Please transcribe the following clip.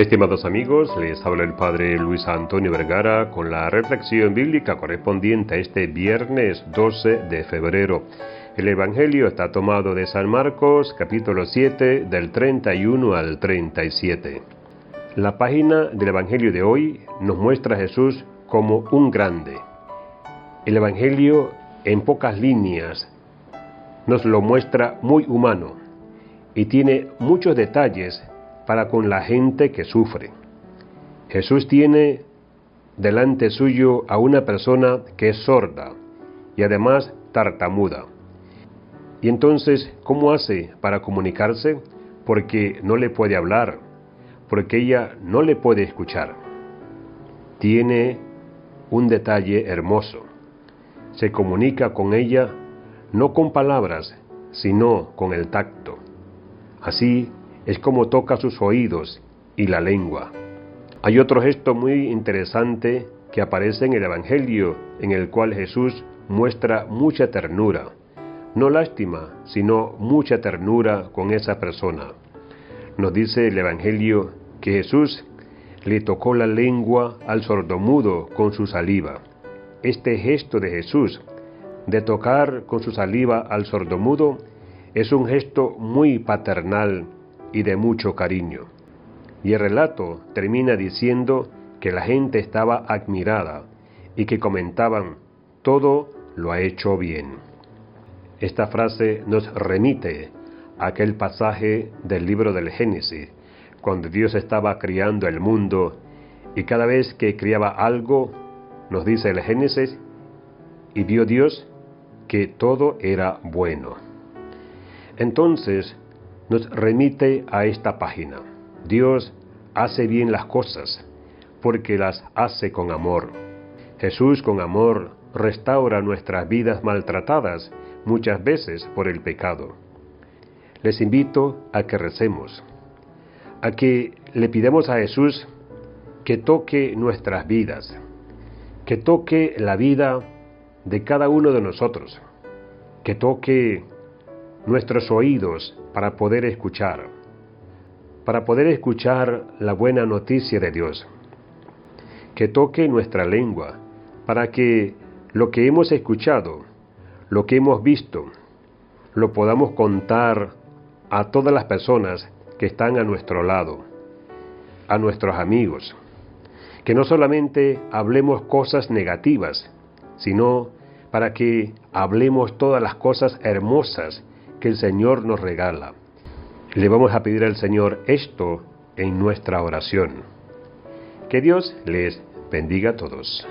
Estimados amigos, les habla el Padre Luis Antonio Vergara con la reflexión bíblica correspondiente a este viernes 12 de febrero. El Evangelio está tomado de San Marcos, capítulo 7, del 31 al 37. La página del Evangelio de hoy nos muestra a Jesús como un grande. El Evangelio, en pocas líneas, nos lo muestra muy humano y tiene muchos detalles para con la gente que sufre. Jesús tiene delante suyo a una persona que es sorda y además tartamuda. Y entonces, ¿cómo hace para comunicarse? Porque no le puede hablar, porque ella no le puede escuchar. Tiene un detalle hermoso. Se comunica con ella no con palabras, sino con el tacto. Así es como toca sus oídos y la lengua. Hay otro gesto muy interesante que aparece en el Evangelio, en el cual Jesús muestra mucha ternura, no lástima, sino mucha ternura con esa persona. Nos dice el Evangelio que Jesús le tocó la lengua al sordomudo con su saliva. Este gesto de Jesús de tocar con su saliva al sordomudo es un gesto muy paternal y de mucho cariño. Y el relato termina diciendo que la gente estaba admirada y que comentaban, todo lo ha hecho bien. Esta frase nos remite a aquel pasaje del libro del Génesis, cuando Dios estaba criando el mundo y cada vez que criaba algo, nos dice el Génesis, y vio Dios que todo era bueno. Entonces nos remite a esta página. Dios hace bien las cosas porque las hace con amor. Jesús con amor restaura nuestras vidas maltratadas muchas veces por el pecado. Les invito a que recemos, a que le pidamos a Jesús que toque nuestras vidas, que toque la vida de cada uno de nosotros, que toque nuestros oídos para poder escuchar, para poder escuchar la buena noticia de Dios. Que toque nuestra lengua para que lo que hemos escuchado, lo que hemos visto, lo podamos contar a todas las personas que están a nuestro lado, a nuestros amigos. Que no solamente hablemos cosas negativas, sino para que hablemos todas las cosas hermosas que el Señor nos regala. Le vamos a pedir al Señor esto en nuestra oración. Que Dios les bendiga a todos.